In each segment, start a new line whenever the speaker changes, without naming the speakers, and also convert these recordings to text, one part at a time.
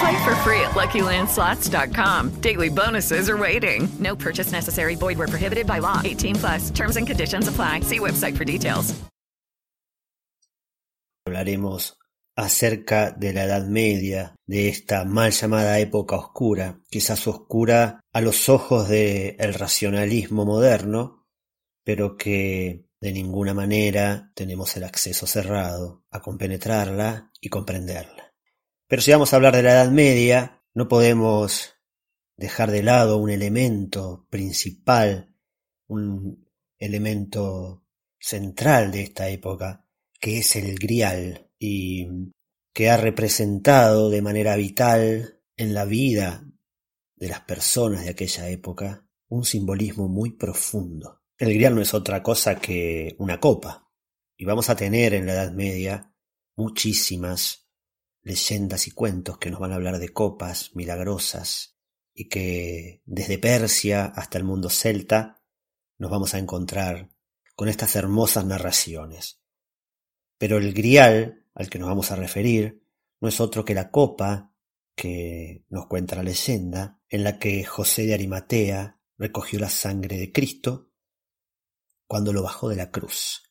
Play for free at LuckyLandSlots.com. Daily bonuses are waiting. No purchase necessary. Void where prohibited by law. 18 plus. Terms and conditions apply. See website for details.
Hablaremos acerca de la Edad Media, de esta mal llamada época oscura, quizás oscura a los ojos del racionalismo moderno, pero que de ninguna manera tenemos el acceso cerrado a compenetrarla y comprenderla. Pero si vamos a hablar de la Edad Media, no podemos dejar de lado un elemento principal, un elemento central de esta época, que es el grial y que ha representado de manera vital en la vida de las personas de aquella época un simbolismo muy profundo. El grial no es otra cosa que una copa, y vamos a tener en la Edad Media muchísimas leyendas y cuentos que nos van a hablar de copas milagrosas y que desde Persia hasta el mundo celta nos vamos a encontrar con estas hermosas narraciones. Pero el grial al que nos vamos a referir no es otro que la copa que nos cuenta la leyenda, en la que José de Arimatea recogió la sangre de Cristo cuando lo bajó de la cruz,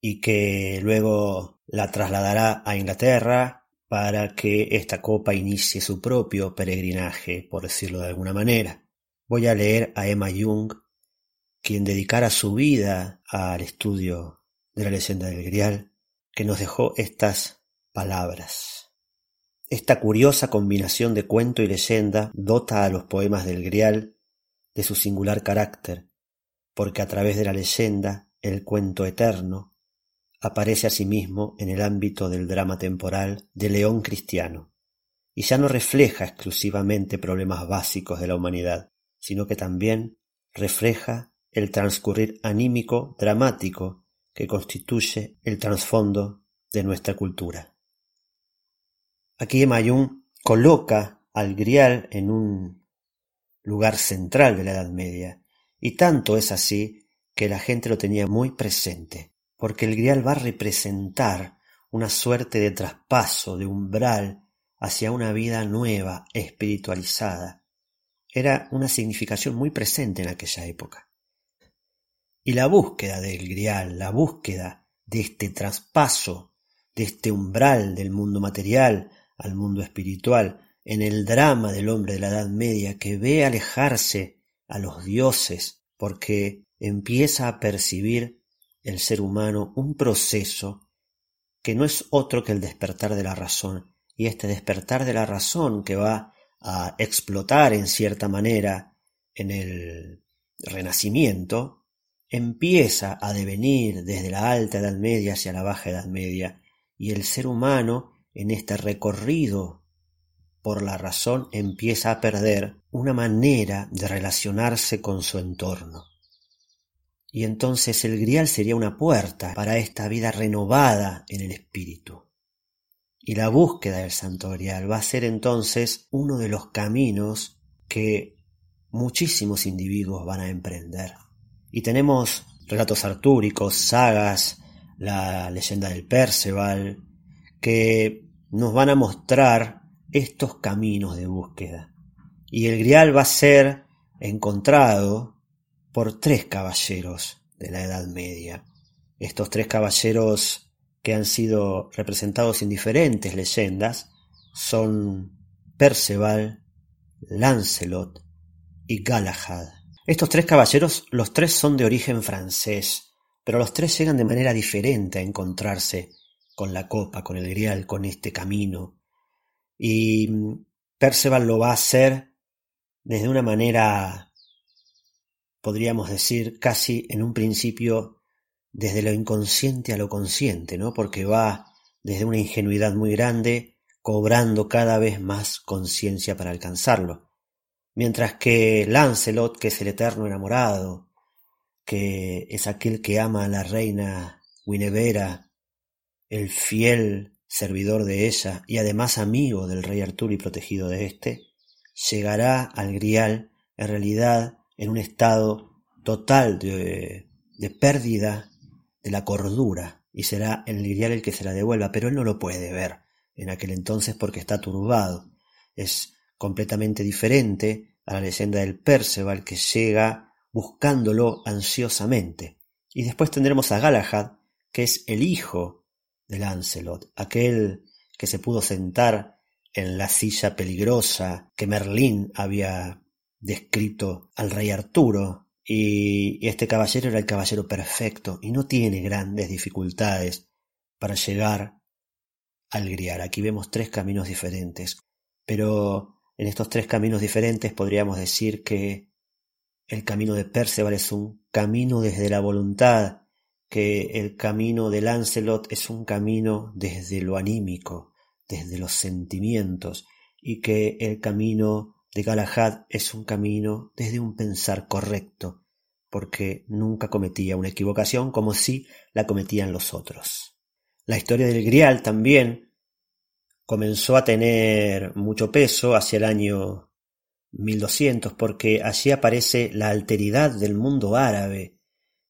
y que luego la trasladará a Inglaterra para que esta copa inicie su propio peregrinaje, por decirlo de alguna manera. Voy a leer a Emma Jung, quien dedicara su vida al estudio de la leyenda del Grial, que nos dejó estas palabras. Esta curiosa combinación de cuento y leyenda dota a los poemas del Grial de su singular carácter, porque a través de la leyenda el cuento eterno aparece asimismo en el ámbito del drama temporal de León cristiano, y ya no refleja exclusivamente problemas básicos de la humanidad, sino que también refleja el transcurrir anímico dramático que constituye el trasfondo de nuestra cultura. Aquí Mayún coloca al grial en un lugar central de la Edad Media, y tanto es así que la gente lo tenía muy presente, porque el grial va a representar una suerte de traspaso, de umbral, hacia una vida nueva, espiritualizada. Era una significación muy presente en aquella época. Y la búsqueda del grial, la búsqueda de este traspaso, de este umbral del mundo material al mundo espiritual, en el drama del hombre de la Edad Media que ve alejarse a los dioses porque empieza a percibir el ser humano un proceso que no es otro que el despertar de la razón, y este despertar de la razón que va a explotar en cierta manera en el Renacimiento, empieza a devenir desde la alta Edad Media hacia la baja Edad Media, y el ser humano en este recorrido por la razón empieza a perder una manera de relacionarse con su entorno. Y entonces el grial sería una puerta para esta vida renovada en el espíritu. Y la búsqueda del santo grial va a ser entonces uno de los caminos que muchísimos individuos van a emprender. Y tenemos relatos artúricos, sagas, la leyenda del Perceval, que nos van a mostrar estos caminos de búsqueda. Y el grial va a ser encontrado por tres caballeros de la Edad Media. Estos tres caballeros que han sido representados en diferentes leyendas son Perceval, Lancelot y Galahad. Estos tres caballeros, los tres son de origen francés, pero los tres llegan de manera diferente a encontrarse con la copa, con el grial, con este camino. Y Perceval lo va a hacer desde una manera, podríamos decir, casi en un principio desde lo inconsciente a lo consciente, ¿no? Porque va desde una ingenuidad muy grande, cobrando cada vez más conciencia para alcanzarlo. Mientras que Lancelot, que es el eterno enamorado, que es aquel que ama a la reina Guinevera, el fiel servidor de ella y además amigo del rey Arturo y protegido de éste, llegará al Grial en realidad en un estado total de, de pérdida de la cordura y será el Grial el que se la devuelva, pero él no lo puede ver en aquel entonces porque está turbado. Es completamente diferente a la leyenda del Perceval que llega buscándolo ansiosamente. Y después tendremos a Galahad, que es el hijo de Lancelot, aquel que se pudo sentar en la silla peligrosa que Merlín había descrito al rey Arturo, y este caballero era el caballero perfecto y no tiene grandes dificultades para llegar al Grial. Aquí vemos tres caminos diferentes, pero en estos tres caminos diferentes podríamos decir que el camino de Perceval es un camino desde la voluntad, que el camino de Lancelot es un camino desde lo anímico, desde los sentimientos, y que el camino de Galahad es un camino desde un pensar correcto, porque nunca cometía una equivocación como si la cometían los otros. La historia del Grial también comenzó a tener mucho peso hacia el año 1200, porque allí aparece la alteridad del mundo árabe.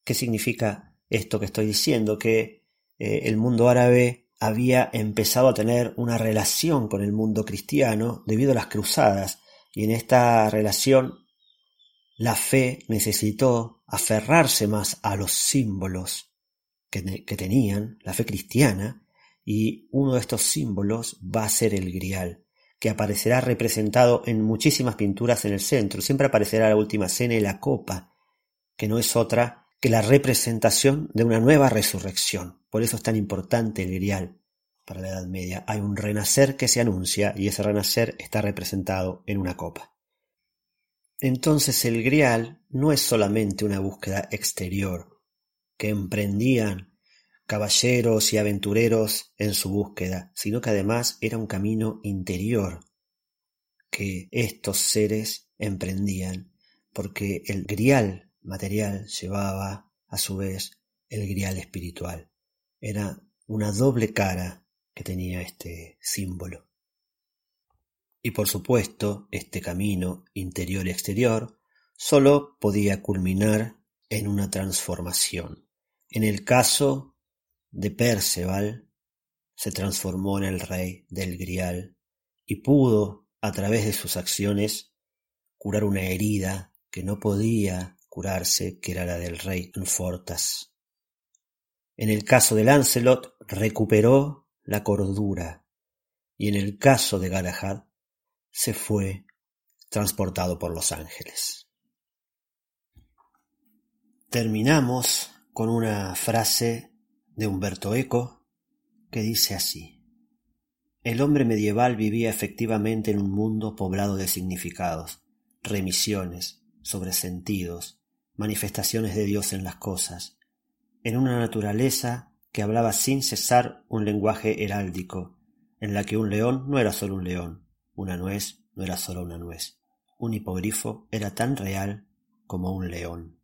¿Qué significa esto que estoy diciendo? Que eh, el mundo árabe había empezado a tener una relación con el mundo cristiano debido a las cruzadas, y en esta relación la fe necesitó aferrarse más a los símbolos que, que tenían, la fe cristiana, y uno de estos símbolos va a ser el grial que aparecerá representado en muchísimas pinturas en el centro. Siempre aparecerá la última cena y la copa, que no es otra que la representación de una nueva resurrección. Por eso es tan importante el grial para la Edad Media. Hay un renacer que se anuncia y ese renacer está representado en una copa. Entonces el grial no es solamente una búsqueda exterior que emprendían caballeros y aventureros en su búsqueda, sino que además era un camino interior que estos seres emprendían, porque el grial material llevaba a su vez el grial espiritual. Era una doble cara que tenía este símbolo. Y por supuesto, este camino interior y exterior solo podía culminar en una transformación. En el caso de Perceval se transformó en el rey del Grial y pudo, a través de sus acciones, curar una herida que no podía curarse, que era la del rey Fortas. En el caso de Lancelot recuperó la cordura y en el caso de Galahad se fue transportado por los ángeles. Terminamos con una frase de Humberto Eco, que dice así. El hombre medieval vivía efectivamente en un mundo poblado de significados, remisiones, sobresentidos, manifestaciones de Dios en las cosas, en una naturaleza que hablaba sin cesar un lenguaje heráldico, en la que un león no era solo un león, una nuez no era solo una nuez, un hipogrifo era tan real como un león.